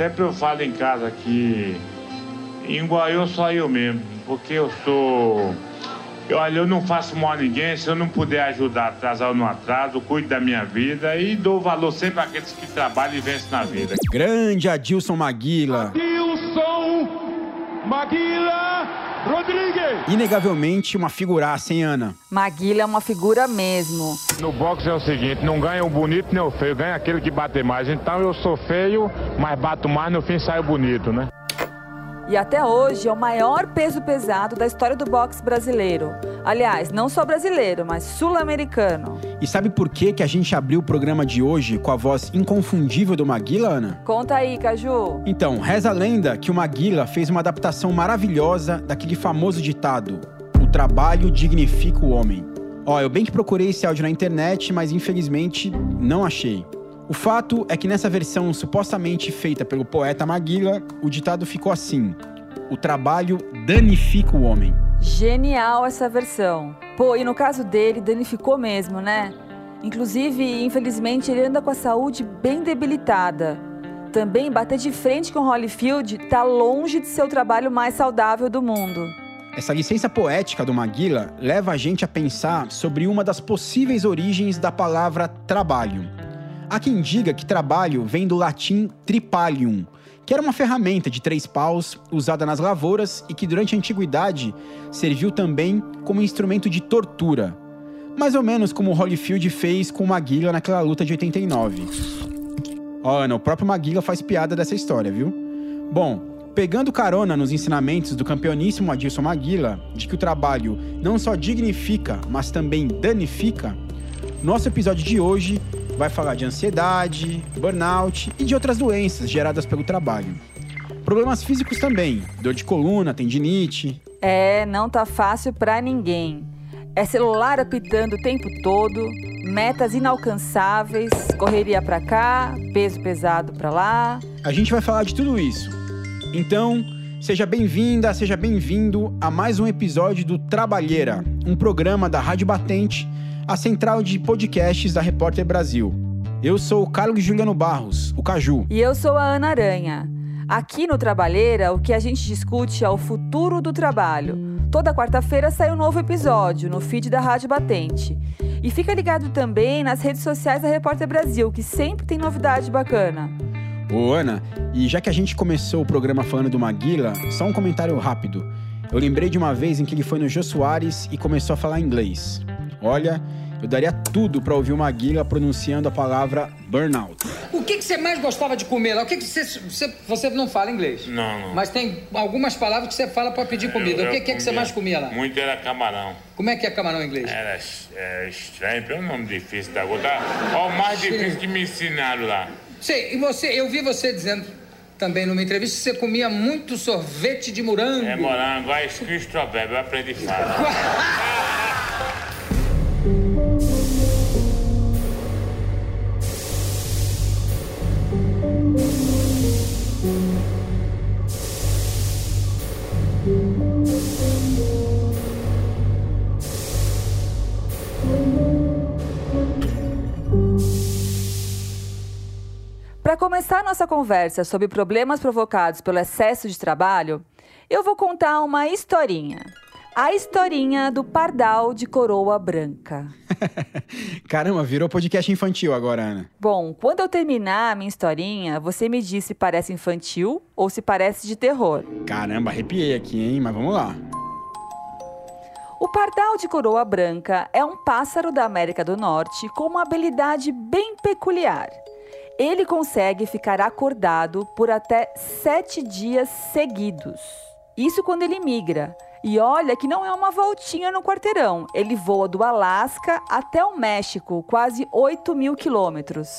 sempre eu falo em casa que em Guaiô só eu mesmo, porque eu sou. Eu, olha, eu não faço mal a ninguém, se eu não puder ajudar, atrasar ou não atraso, cuido da minha vida e dou valor sempre àqueles que trabalham e vencem na vida. Grande Adilson Maguila. Adilson Maguila Rodrigues. Inegavelmente uma figuraça, hein, Ana? Maguila é uma figura mesmo. No boxe é o seguinte, não ganha o bonito nem o feio, ganha aquele que bate mais. Então eu sou feio, mas bato mais, no fim saio bonito, né? E até hoje é o maior peso pesado da história do boxe brasileiro. Aliás, não só brasileiro, mas sul-americano. E sabe por que, que a gente abriu o programa de hoje com a voz inconfundível do Maguila, Ana? Conta aí, Caju. Então, reza a lenda que o Maguila fez uma adaptação maravilhosa daquele famoso ditado: O trabalho dignifica o homem. Ó, eu bem que procurei esse áudio na internet, mas infelizmente não achei. O fato é que nessa versão supostamente feita pelo poeta Maguila, o ditado ficou assim: O trabalho danifica o homem. Genial essa versão. Pô, e no caso dele, danificou mesmo, né? Inclusive, infelizmente, ele anda com a saúde bem debilitada. Também bater de frente com Holyfield tá longe de ser o trabalho mais saudável do mundo. Essa licença poética do Maguila leva a gente a pensar sobre uma das possíveis origens da palavra trabalho. Há quem diga que trabalho vem do latim tripalium, que era uma ferramenta de três paus usada nas lavouras e que durante a antiguidade serviu também como instrumento de tortura. Mais ou menos como Holyfield fez com Maguila naquela luta de 89. Ó, Ana, o próprio Maguila faz piada dessa história, viu? Bom, pegando carona nos ensinamentos do campeoníssimo Adilson Maguila, de que o trabalho não só dignifica, mas também danifica, nosso episódio de hoje vai falar de ansiedade, burnout e de outras doenças geradas pelo trabalho. Problemas físicos também, dor de coluna, tendinite. É, não tá fácil pra ninguém. É celular apitando o tempo todo, metas inalcançáveis, correria pra cá, peso pesado pra lá. A gente vai falar de tudo isso. Então, seja bem-vinda, seja bem-vindo a mais um episódio do Trabalheira, um programa da Rádio Batente a central de podcasts da Repórter Brasil. Eu sou o Carlos Juliano Barros, o Caju. E eu sou a Ana Aranha. Aqui no Trabalheira, o que a gente discute é o futuro do trabalho. Toda quarta-feira sai um novo episódio no feed da Rádio Batente. E fica ligado também nas redes sociais da Repórter Brasil, que sempre tem novidade bacana. Ô, Ana, e já que a gente começou o programa falando do Maguila, só um comentário rápido. Eu lembrei de uma vez em que ele foi no Jô Soares e começou a falar inglês. Olha, eu daria tudo para ouvir uma Maguila pronunciando a palavra burnout. O que, que você mais gostava de comer lá? O que, que você, você. Você não fala inglês? Não, não. Mas tem algumas palavras que você fala para pedir comida. Eu- o que, que, é que você mais comia lá? Muito era camarão. Como é que é camarão em inglês? Era é, estranho, é um nome difícil da. Ó, o mais difícil que me ensinaram lá. Sei, e você, eu vi você dizendo também numa entrevista que você comia muito sorvete de morango. É morango, aí escrito strawberry, eu aprendi fácil. nossa conversa sobre problemas provocados pelo excesso de trabalho, eu vou contar uma historinha. A historinha do pardal de coroa branca. Caramba, virou podcast infantil agora, Ana. Bom, quando eu terminar a minha historinha, você me diz se parece infantil ou se parece de terror. Caramba, arrepiei aqui, hein? Mas vamos lá. O pardal de coroa branca é um pássaro da América do Norte com uma habilidade bem peculiar. Ele consegue ficar acordado por até sete dias seguidos. Isso quando ele migra. E olha que não é uma voltinha no quarteirão. Ele voa do Alasca até o México, quase 8 mil quilômetros.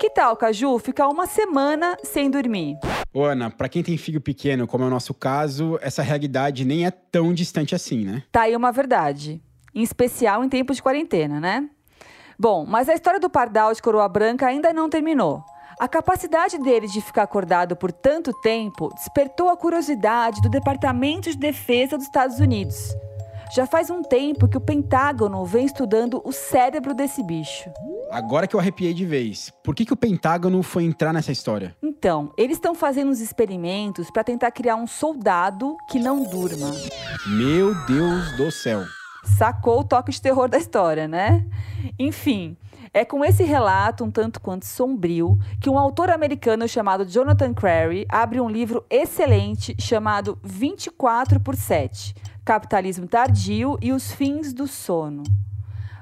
Que tal, Caju, ficar uma semana sem dormir? Ô, Ana, pra quem tem filho pequeno, como é o nosso caso, essa realidade nem é tão distante assim, né? Tá aí uma verdade. Em especial em tempos de quarentena, né? Bom, mas a história do pardal de coroa branca ainda não terminou. A capacidade dele de ficar acordado por tanto tempo despertou a curiosidade do Departamento de Defesa dos Estados Unidos. Já faz um tempo que o Pentágono vem estudando o cérebro desse bicho. Agora que eu arrepiei de vez, por que, que o Pentágono foi entrar nessa história? Então, eles estão fazendo uns experimentos para tentar criar um soldado que não durma. Meu Deus do céu. Sacou o toque de terror da história, né? Enfim, é com esse relato um tanto quanto sombrio que um autor americano chamado Jonathan Crary abre um livro excelente chamado 24 por 7: Capitalismo Tardio e os Fins do Sono.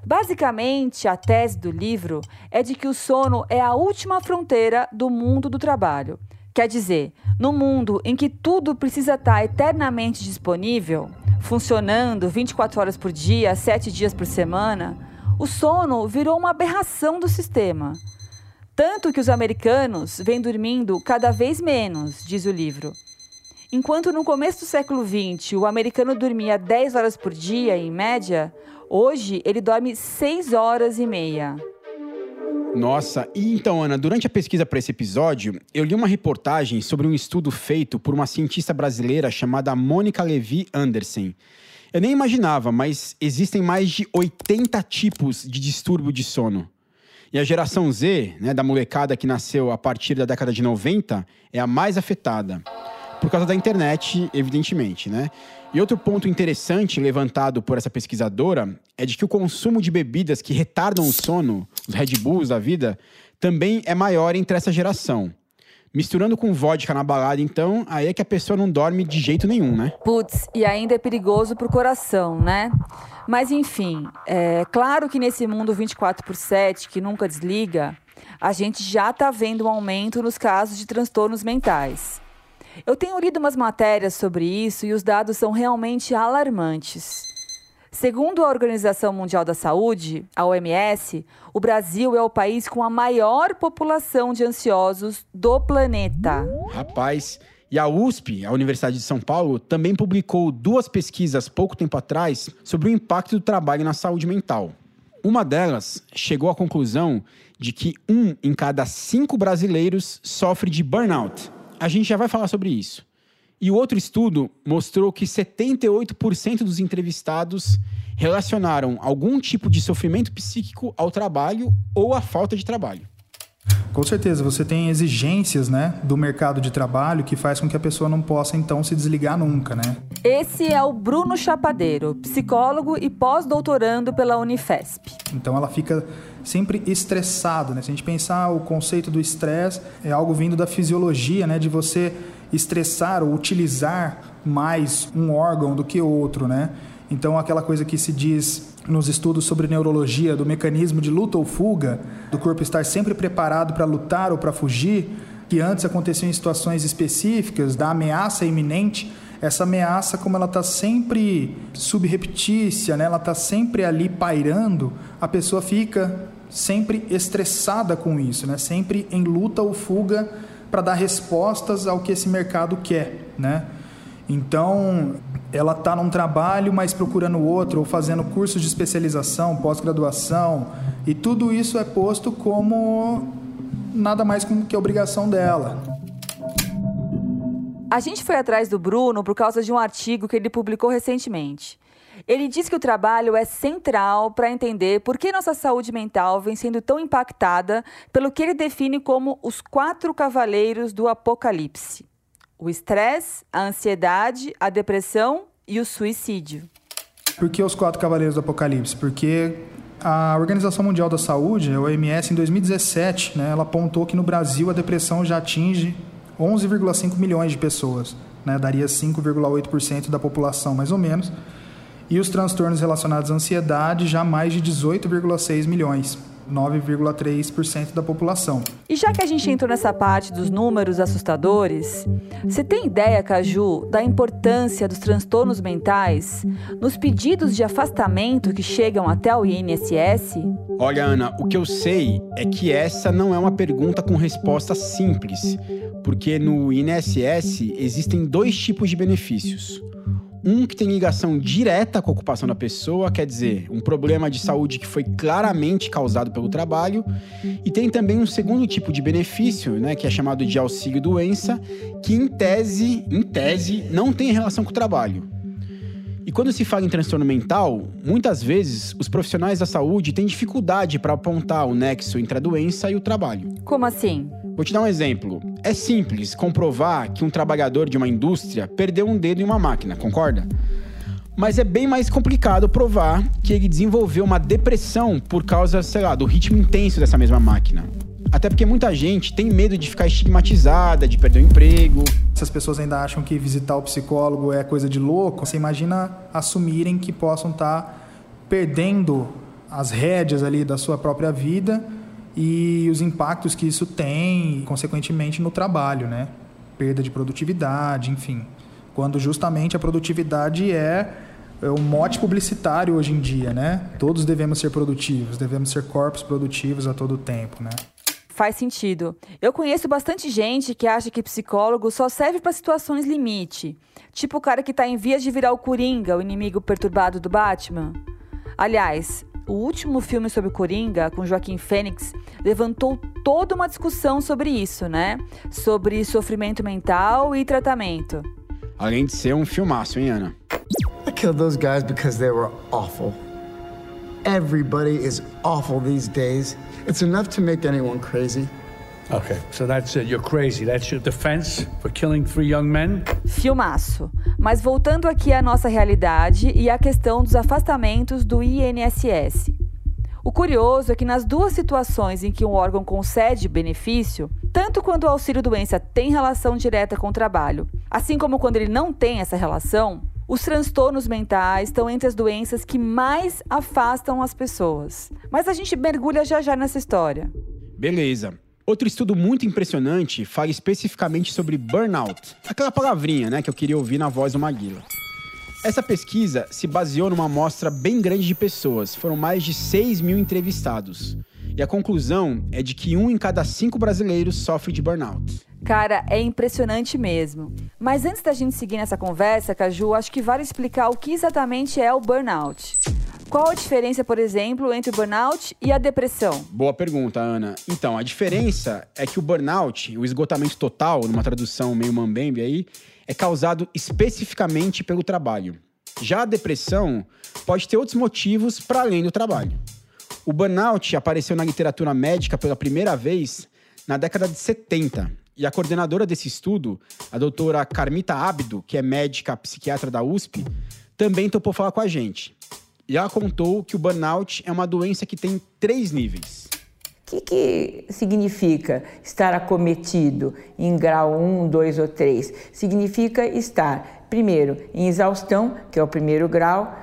Basicamente, a tese do livro é de que o sono é a última fronteira do mundo do trabalho. Quer dizer, no mundo em que tudo precisa estar eternamente disponível, funcionando 24 horas por dia, 7 dias por semana, o sono virou uma aberração do sistema. Tanto que os americanos vêm dormindo cada vez menos, diz o livro. Enquanto no começo do século XX o americano dormia 10 horas por dia, em média, hoje ele dorme 6 horas e meia. Nossa, e então, Ana, durante a pesquisa para esse episódio, eu li uma reportagem sobre um estudo feito por uma cientista brasileira chamada Mônica Levi Anderson. Eu nem imaginava, mas existem mais de 80 tipos de distúrbio de sono. E a geração Z, né, da molecada que nasceu a partir da década de 90, é a mais afetada. Por causa da internet, evidentemente, né? E outro ponto interessante levantado por essa pesquisadora é de que o consumo de bebidas que retardam o sono, os Red Bulls da vida, também é maior entre essa geração. Misturando com vodka na balada, então, aí é que a pessoa não dorme de jeito nenhum, né? Putz, e ainda é perigoso pro coração, né? Mas enfim, é claro que nesse mundo 24 por 7, que nunca desliga, a gente já tá vendo um aumento nos casos de transtornos mentais. Eu tenho lido umas matérias sobre isso e os dados são realmente alarmantes. Segundo a Organização Mundial da Saúde, a OMS, o Brasil é o país com a maior população de ansiosos do planeta. Rapaz, e a USP, a Universidade de São Paulo, também publicou duas pesquisas pouco tempo atrás sobre o impacto do trabalho na saúde mental. Uma delas chegou à conclusão de que um em cada cinco brasileiros sofre de burnout, a gente já vai falar sobre isso. E o outro estudo mostrou que 78% dos entrevistados relacionaram algum tipo de sofrimento psíquico ao trabalho ou à falta de trabalho. Com certeza, você tem exigências, né, do mercado de trabalho que faz com que a pessoa não possa então se desligar nunca, né? Esse é o Bruno Chapadeiro, psicólogo e pós-doutorando pela Unifesp. Então ela fica sempre estressado, né? Se a gente pensar o conceito do estresse é algo vindo da fisiologia, né, de você estressar ou utilizar mais um órgão do que outro, né? Então aquela coisa que se diz nos estudos sobre neurologia do mecanismo de luta ou fuga, do corpo estar sempre preparado para lutar ou para fugir, que antes acontecia em situações específicas da ameaça iminente, essa ameaça, como ela está sempre subreptícia, né? ela está sempre ali pairando, a pessoa fica sempre estressada com isso, né? sempre em luta ou fuga para dar respostas ao que esse mercado quer. Né? Então, ela está num trabalho, mas procurando outro, ou fazendo cursos de especialização, pós-graduação, e tudo isso é posto como nada mais que a obrigação dela. A gente foi atrás do Bruno por causa de um artigo que ele publicou recentemente. Ele diz que o trabalho é central para entender por que nossa saúde mental vem sendo tão impactada pelo que ele define como os quatro cavaleiros do apocalipse: o estresse, a ansiedade, a depressão e o suicídio. Por que os quatro cavaleiros do apocalipse? Porque a Organização Mundial da Saúde, a OMS, em 2017, né, ela apontou que no Brasil a depressão já atinge 11,5 milhões de pessoas, né, daria 5,8% da população, mais ou menos e os transtornos relacionados à ansiedade já mais de 18,6 milhões. 9,3% da população. E já que a gente entrou nessa parte dos números assustadores, você tem ideia, Caju, da importância dos transtornos mentais nos pedidos de afastamento que chegam até o INSS? Olha, Ana, o que eu sei é que essa não é uma pergunta com resposta simples, porque no INSS existem dois tipos de benefícios. Um que tem ligação direta com a ocupação da pessoa, quer dizer, um problema de saúde que foi claramente causado pelo trabalho. E tem também um segundo tipo de benefício, né, que é chamado de auxílio doença, que em tese, em tese, não tem relação com o trabalho. E quando se fala em transtorno mental, muitas vezes os profissionais da saúde têm dificuldade para apontar o nexo entre a doença e o trabalho. Como assim? Vou te dar um exemplo. É simples comprovar que um trabalhador de uma indústria perdeu um dedo em uma máquina, concorda? Mas é bem mais complicado provar que ele desenvolveu uma depressão por causa, sei lá, do ritmo intenso dessa mesma máquina. Até porque muita gente tem medo de ficar estigmatizada, de perder o emprego. Se as pessoas ainda acham que visitar o psicólogo é coisa de louco, você imagina assumirem que possam estar perdendo as rédeas ali da sua própria vida e os impactos que isso tem, consequentemente, no trabalho, né? Perda de produtividade, enfim. Quando justamente a produtividade é é um mote publicitário hoje em dia, né? Todos devemos ser produtivos, devemos ser corpos produtivos a todo tempo, né? Faz sentido. Eu conheço bastante gente que acha que psicólogo só serve para situações limite. Tipo o cara que está em vias de virar o Coringa, o inimigo perturbado do Batman. Aliás, o último filme sobre o Coringa, com Joaquim Fênix, levantou toda uma discussão sobre isso, né? Sobre sofrimento mental e tratamento. Além de ser um filmaço, hein, Ana? I killed those guys because they were awful. Everybody is awful these days. It's enough to make anyone crazy. Okay, so that's it. You're crazy. That's your defense for killing three young men? Filmaço. Mas voltando aqui à nossa realidade e à questão dos afastamentos do INSS. O curioso é que nas duas situações em que um órgão concede benefício, tanto quando o auxílio-doença tem relação direta com o trabalho, assim como quando ele não tem essa relação, os transtornos mentais estão entre as doenças que mais afastam as pessoas. Mas a gente mergulha já já nessa história. Beleza. Outro estudo muito impressionante fala especificamente sobre burnout, aquela palavrinha né, que eu queria ouvir na voz do Maguila. Essa pesquisa se baseou numa amostra bem grande de pessoas, foram mais de 6 mil entrevistados. E a conclusão é de que um em cada cinco brasileiros sofre de burnout. Cara, é impressionante mesmo. Mas antes da gente seguir nessa conversa, Caju, acho que vale explicar o que exatamente é o burnout. Qual a diferença, por exemplo, entre o burnout e a depressão? Boa pergunta, Ana. Então, a diferença é que o burnout, o esgotamento total, numa tradução meio mambembe aí, é causado especificamente pelo trabalho. Já a depressão pode ter outros motivos para além do trabalho. O burnout apareceu na literatura médica pela primeira vez na década de 70 e a coordenadora desse estudo, a doutora Carmita Abdo, que é médica psiquiatra da USP, também topou falar com a gente. Ela contou que o burnout é uma doença que tem três níveis. O que, que, significa estar acometido em grau 1, 2 ou 3? Significa estar, primeiro, em exaustão, que é o primeiro grau,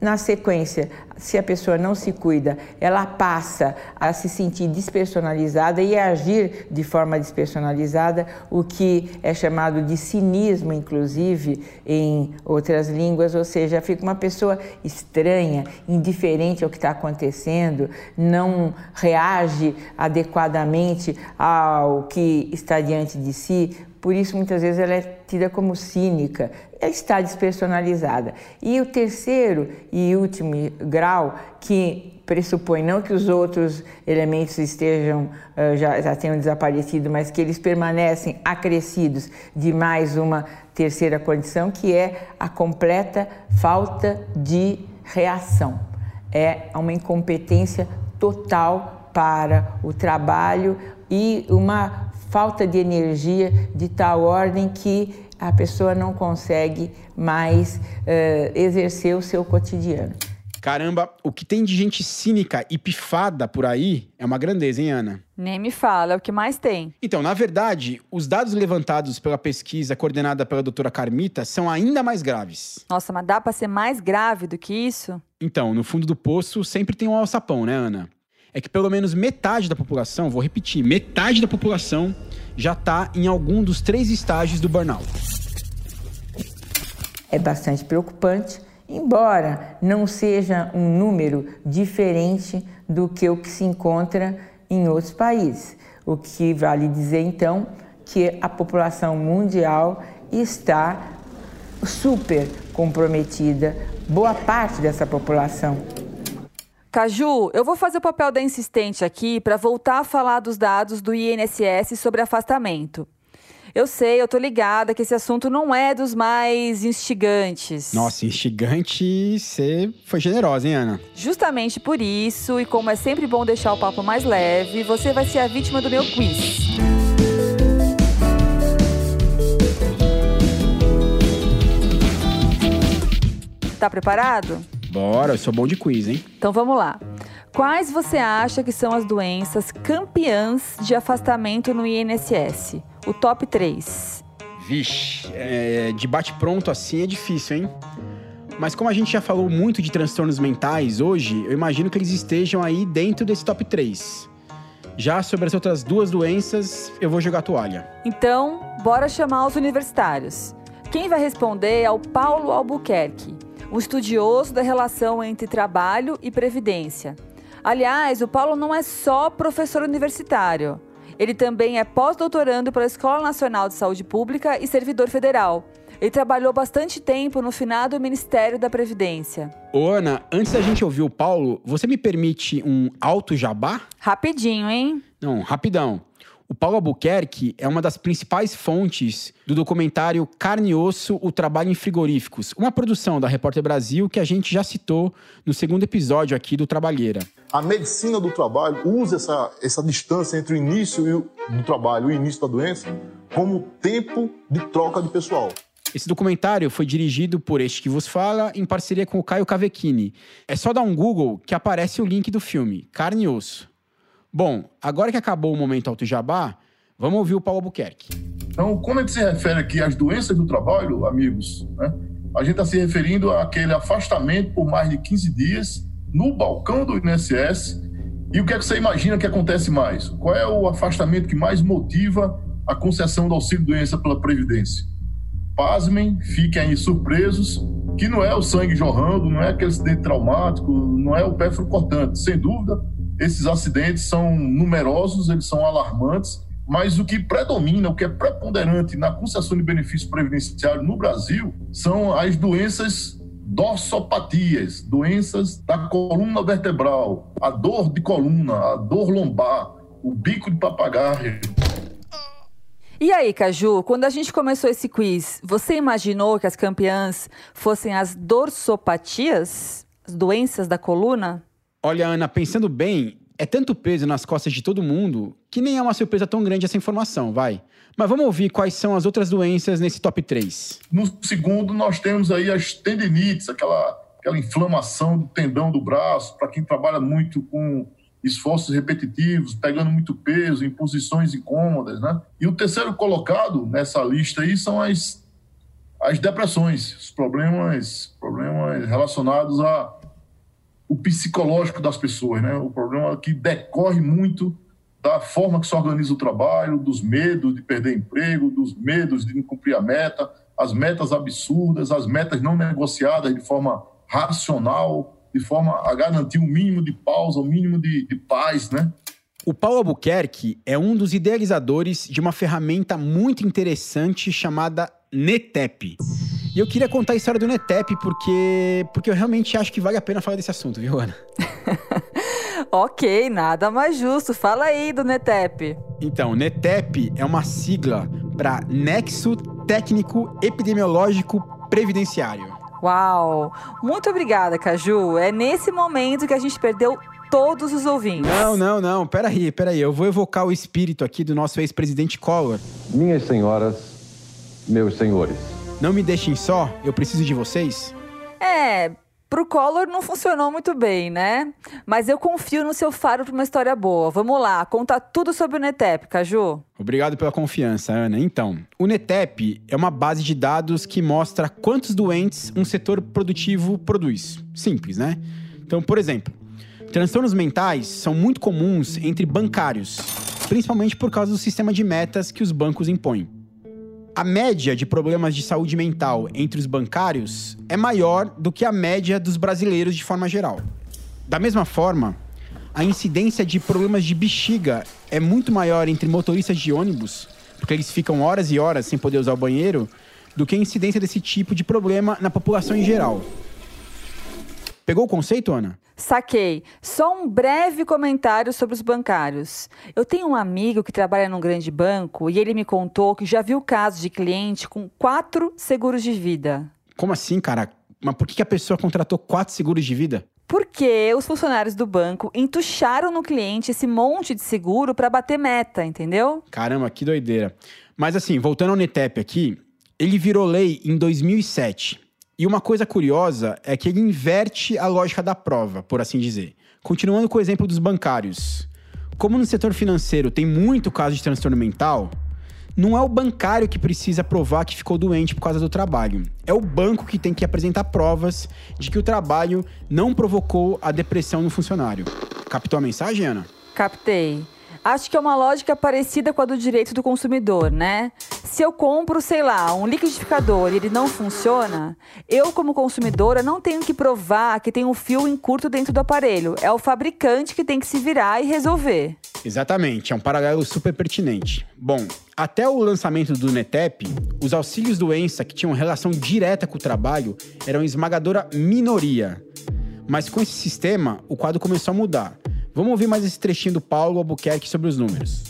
na sequência, se a pessoa não se cuida, ela passa a se sentir despersonalizada e a agir de forma despersonalizada, o que é chamado de cinismo, inclusive, em outras línguas, ou seja, fica uma pessoa estranha, indiferente ao que está acontecendo, não reage adequadamente ao que está diante de si, por isso, muitas vezes, ela é tida como cínica, ela está despersonalizada. E o terceiro e último grau, que pressupõe não que os outros elementos estejam já, já tenham desaparecido, mas que eles permanecem acrescidos de mais uma terceira condição, que é a completa falta de reação. É uma incompetência total para o trabalho e uma falta de energia de tal ordem que a pessoa não consegue mais uh, exercer o seu cotidiano. Caramba, o que tem de gente cínica e pifada por aí é uma grandeza, hein, Ana? Nem me fala, é o que mais tem. Então, na verdade, os dados levantados pela pesquisa coordenada pela doutora Carmita são ainda mais graves. Nossa, mas dá pra ser mais grave do que isso? Então, no fundo do poço sempre tem um alçapão, né, Ana? É que pelo menos metade da população, vou repetir, metade da população já está em algum dos três estágios do burnout. É bastante preocupante, embora não seja um número diferente do que o que se encontra em outros países. O que vale dizer então que a população mundial está super comprometida, boa parte dessa população Caju, eu vou fazer o papel da insistente aqui para voltar a falar dos dados do INSS sobre afastamento. Eu sei, eu tô ligada que esse assunto não é dos mais instigantes. Nossa, instigante, você foi generosa, hein, Ana? Justamente por isso, e como é sempre bom deixar o papo mais leve, você vai ser a vítima do meu quiz. Tá preparado? Bora, eu sou bom de quiz, hein? Então vamos lá. Quais você acha que são as doenças campeãs de afastamento no INSS? O top 3. Vixe, é, de bate-pronto assim é difícil, hein? Mas como a gente já falou muito de transtornos mentais hoje, eu imagino que eles estejam aí dentro desse top 3. Já sobre as outras duas doenças, eu vou jogar toalha. Então, bora chamar os universitários. Quem vai responder é o Paulo Albuquerque, um estudioso da relação entre trabalho e previdência. Aliás, o Paulo não é só professor universitário. Ele também é pós-doutorando pela Escola Nacional de Saúde Pública e servidor federal. Ele trabalhou bastante tempo no finado Ministério da Previdência. Ô, Ana, antes da gente ouvir o Paulo, você me permite um alto jabá? Rapidinho, hein? Não, rapidão. O Paulo Albuquerque é uma das principais fontes do documentário Carne e Osso, o Trabalho em Frigoríficos, uma produção da Repórter Brasil que a gente já citou no segundo episódio aqui do Trabalheira. A medicina do trabalho usa essa, essa distância entre o início do trabalho e o início da doença como tempo de troca de pessoal. Esse documentário foi dirigido por este que vos fala, em parceria com o Caio Cavecchini. É só dar um Google que aparece o link do filme, Carne e Osso. Bom, agora que acabou o momento Alto Jabá, vamos ouvir o Paulo Albuquerque. Então, quando a gente se refere aqui às doenças do trabalho, amigos, né, a gente está se referindo àquele afastamento por mais de 15 dias no balcão do INSS. E o que é que você imagina que acontece mais? Qual é o afastamento que mais motiva a concessão do auxílio-doença pela Previdência? Pasmem, fiquem aí surpresos, que não é o sangue jorrando, não é aquele acidente traumático, não é o pérfuro cortante. Sem dúvida, esses acidentes são numerosos, eles são alarmantes, mas o que predomina, o que é preponderante na concessão de benefício previdenciário no Brasil são as doenças dorsopatias, doenças da coluna vertebral, a dor de coluna, a dor lombar, o bico de papagaio. E aí, Caju, quando a gente começou esse quiz, você imaginou que as campeãs fossem as dorsopatias, as doenças da coluna? Olha, Ana, pensando bem, é tanto peso nas costas de todo mundo que nem é uma surpresa tão grande essa informação, vai. Mas vamos ouvir quais são as outras doenças nesse top 3. No segundo, nós temos aí as tendinites, aquela, aquela inflamação do tendão do braço, para quem trabalha muito com esforços repetitivos, pegando muito peso, em posições incômodas, né? E o terceiro colocado nessa lista aí são as, as depressões, os problemas, problemas relacionados a o psicológico das pessoas, né? O problema que decorre muito da forma que se organiza o trabalho, dos medos de perder emprego, dos medos de não cumprir a meta, as metas absurdas, as metas não negociadas de forma racional, de forma a garantir o um mínimo de pausa, o um mínimo de, de paz, né? O Paulo Albuquerque é um dos idealizadores de uma ferramenta muito interessante chamada NETEP. E eu queria contar a história do NETEP porque, porque eu realmente acho que vale a pena falar desse assunto, viu, Ana? ok, nada mais justo. Fala aí do NETEP. Então, NETEP é uma sigla para Nexo Técnico Epidemiológico Previdenciário. Uau! Muito obrigada, Caju. É nesse momento que a gente perdeu todos os ouvintes. Não, não, não. Peraí, peraí. Eu vou evocar o espírito aqui do nosso ex-presidente Collor. Minhas senhoras, meus senhores. Não me deixem só, eu preciso de vocês. É, pro Collor não funcionou muito bem, né? Mas eu confio no seu faro pra uma história boa. Vamos lá, conta tudo sobre o NETEP, Caju. Obrigado pela confiança, Ana. Então, o NETEP é uma base de dados que mostra quantos doentes um setor produtivo produz. Simples, né? Então, por exemplo, transtornos mentais são muito comuns entre bancários, principalmente por causa do sistema de metas que os bancos impõem. A média de problemas de saúde mental entre os bancários é maior do que a média dos brasileiros de forma geral. Da mesma forma, a incidência de problemas de bexiga é muito maior entre motoristas de ônibus, porque eles ficam horas e horas sem poder usar o banheiro, do que a incidência desse tipo de problema na população em geral. Pegou o conceito, Ana? Saquei. Só um breve comentário sobre os bancários. Eu tenho um amigo que trabalha num grande banco e ele me contou que já viu casos de cliente com quatro seguros de vida. Como assim, cara? Mas por que a pessoa contratou quatro seguros de vida? Porque os funcionários do banco entucharam no cliente esse monte de seguro para bater meta, entendeu? Caramba, que doideira. Mas assim, voltando ao Netep aqui, ele virou lei em 2007. E uma coisa curiosa é que ele inverte a lógica da prova, por assim dizer. Continuando com o exemplo dos bancários. Como no setor financeiro tem muito caso de transtorno mental, não é o bancário que precisa provar que ficou doente por causa do trabalho. É o banco que tem que apresentar provas de que o trabalho não provocou a depressão no funcionário. Captou a mensagem, Ana? Captei. Acho que é uma lógica parecida com a do direito do consumidor, né? Se eu compro, sei lá, um liquidificador e ele não funciona, eu, como consumidora, não tenho que provar que tem um fio em curto dentro do aparelho. É o fabricante que tem que se virar e resolver. Exatamente, é um paralelo super pertinente. Bom, até o lançamento do NETEP, os auxílios doença que tinham relação direta com o trabalho eram esmagadora minoria. Mas com esse sistema, o quadro começou a mudar. Vamos ouvir mais esse trechinho do Paulo Albuquerque sobre os números.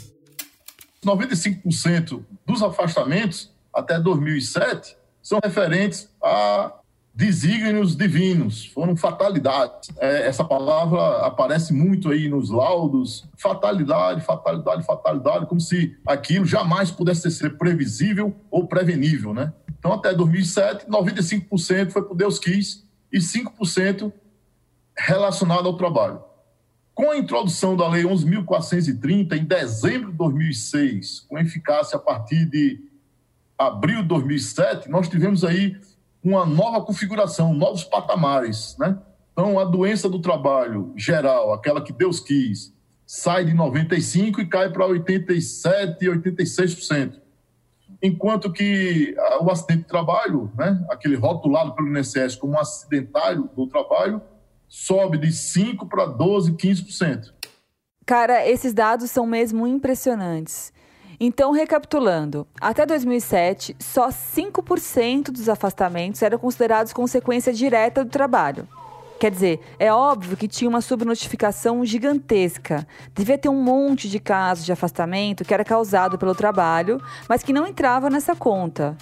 95% dos afastamentos até 2007 são referentes a desígnios divinos, foram fatalidades. É, essa palavra aparece muito aí nos laudos, fatalidade, fatalidade, fatalidade, como se aquilo jamais pudesse ser previsível ou prevenível, né? Então, até 2007, 95% foi por Deus quis e 5% relacionado ao trabalho. Com a introdução da Lei 11.430, em dezembro de 2006, com eficácia a partir de abril de 2007, nós tivemos aí uma nova configuração, novos patamares, né? Então, a doença do trabalho geral, aquela que Deus quis, sai de 95% e cai para 87%, 86%. Enquanto que o acidente de trabalho, né, aquele rotulado pelo INSS como um acidentário do trabalho, sobe de 5% para 12%, 15%. Cara, esses dados são mesmo impressionantes. Então, recapitulando, até 2007, só 5% dos afastamentos eram considerados consequência direta do trabalho. Quer dizer, é óbvio que tinha uma subnotificação gigantesca. Devia ter um monte de casos de afastamento que era causado pelo trabalho, mas que não entrava nessa conta.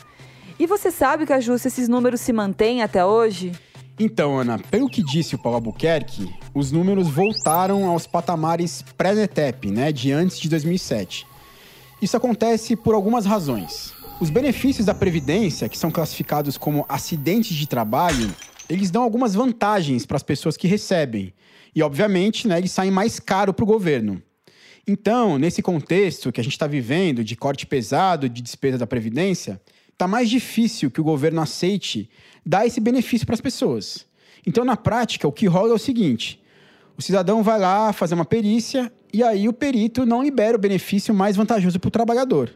E você sabe, Caju, se esses números se mantêm até hoje? Então, Ana, pelo que disse o Paulo Albuquerque, os números voltaram aos patamares pré-NETEP, né, de antes de 2007. Isso acontece por algumas razões. Os benefícios da Previdência, que são classificados como acidentes de trabalho, eles dão algumas vantagens para as pessoas que recebem. E, obviamente, né, eles saem mais caro para o governo. Então, nesse contexto que a gente está vivendo de corte pesado de despesa da Previdência, está mais difícil que o governo aceite dar esse benefício para as pessoas. Então, na prática, o que rola é o seguinte: o cidadão vai lá fazer uma perícia e aí o perito não libera o benefício mais vantajoso para o trabalhador.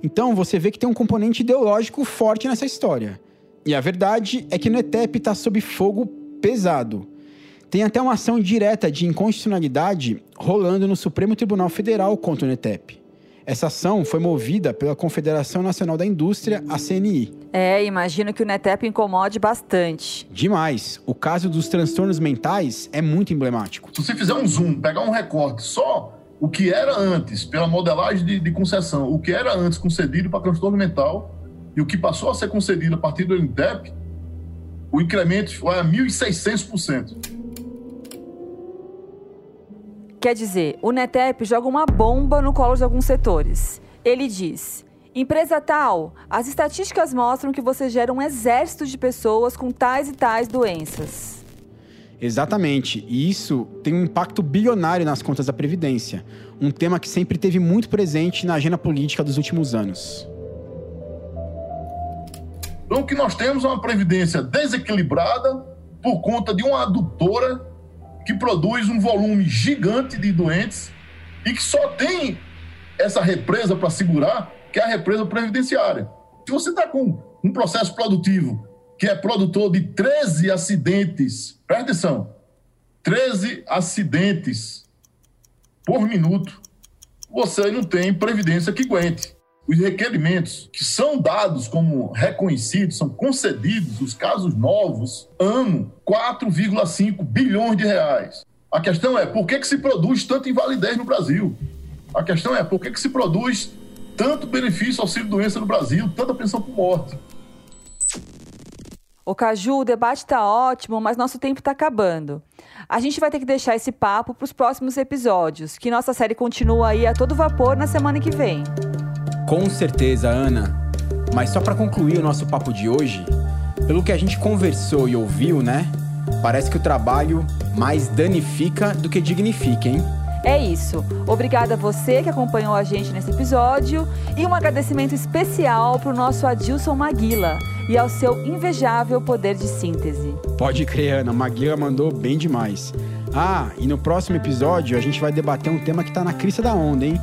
Então, você vê que tem um componente ideológico forte nessa história. E a verdade é que o NETEP está sob fogo pesado. Tem até uma ação direta de inconstitucionalidade rolando no Supremo Tribunal Federal contra o NETEP. Essa ação foi movida pela Confederação Nacional da Indústria, a CNI. É, imagino que o NETEP incomode bastante. Demais. O caso dos transtornos mentais é muito emblemático. Se você fizer um zoom, pegar um recorte só o que era antes, pela modelagem de, de concessão, o que era antes concedido para transtorno mental e o que passou a ser concedido a partir do NTEP, o incremento foi a 1.600%. Quer dizer, o NETEP joga uma bomba no colo de alguns setores. Ele diz: empresa tal, as estatísticas mostram que você gera um exército de pessoas com tais e tais doenças. Exatamente, e isso tem um impacto bilionário nas contas da Previdência, um tema que sempre teve muito presente na agenda política dos últimos anos. Então, o que nós temos é uma Previdência desequilibrada por conta de uma adutora que produz um volume gigante de doentes e que só tem essa represa para segurar, que é a represa previdenciária. Se você está com um processo produtivo que é produtor de 13 acidentes, presta atenção, 13 acidentes por minuto, você não tem previdência que aguente. Os requerimentos que são dados como reconhecidos, são concedidos, os casos novos, ano 4,5 bilhões de reais. A questão é por que, que se produz tanta invalidez no Brasil? A questão é por que, que se produz tanto benefício auxílio-doença no Brasil, tanta pensão por morte? Ô Caju, o debate tá ótimo, mas nosso tempo tá acabando. A gente vai ter que deixar esse papo para os próximos episódios, que nossa série continua aí a todo vapor na semana que vem. Com certeza, Ana. Mas só para concluir o nosso papo de hoje, pelo que a gente conversou e ouviu, né? Parece que o trabalho mais danifica do que dignifica, hein? É isso. Obrigada a você que acompanhou a gente nesse episódio e um agradecimento especial para o nosso Adilson Maguila e ao seu invejável poder de síntese. Pode crer, Ana. Maguila mandou bem demais. Ah, e no próximo episódio a gente vai debater um tema que tá na crista da onda, hein?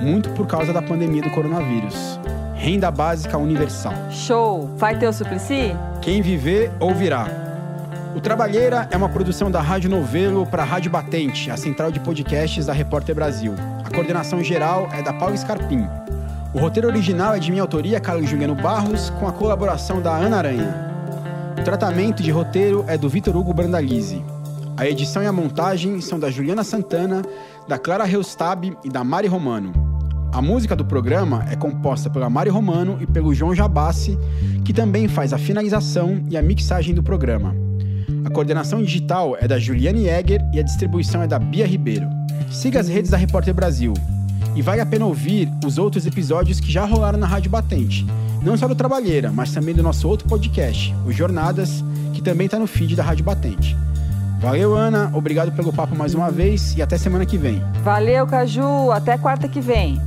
Muito por causa da pandemia do coronavírus. Renda básica universal. Show! Vai ter o Suplicy? Quem viver, ouvirá. O Trabalheira é uma produção da Rádio Novelo para a Rádio Batente, a central de podcasts da Repórter Brasil. A coordenação geral é da Paula Scarpim. O roteiro original é de minha autoria, Carlos Juliano Barros, com a colaboração da Ana Aranha. O tratamento de roteiro é do Vitor Hugo Brandalize. A edição e a montagem são da Juliana Santana, da Clara Reustab e da Mari Romano. A música do programa é composta pela Mari Romano e pelo João Jabassi, que também faz a finalização e a mixagem do programa. A coordenação digital é da Juliane Egger e a distribuição é da Bia Ribeiro. Siga as redes da Repórter Brasil. E vale a pena ouvir os outros episódios que já rolaram na Rádio Batente. Não só do Trabalheira, mas também do nosso outro podcast, o Jornadas, que também está no feed da Rádio Batente. Valeu, Ana. Obrigado pelo papo mais uma vez e até semana que vem. Valeu, Caju. Até quarta que vem.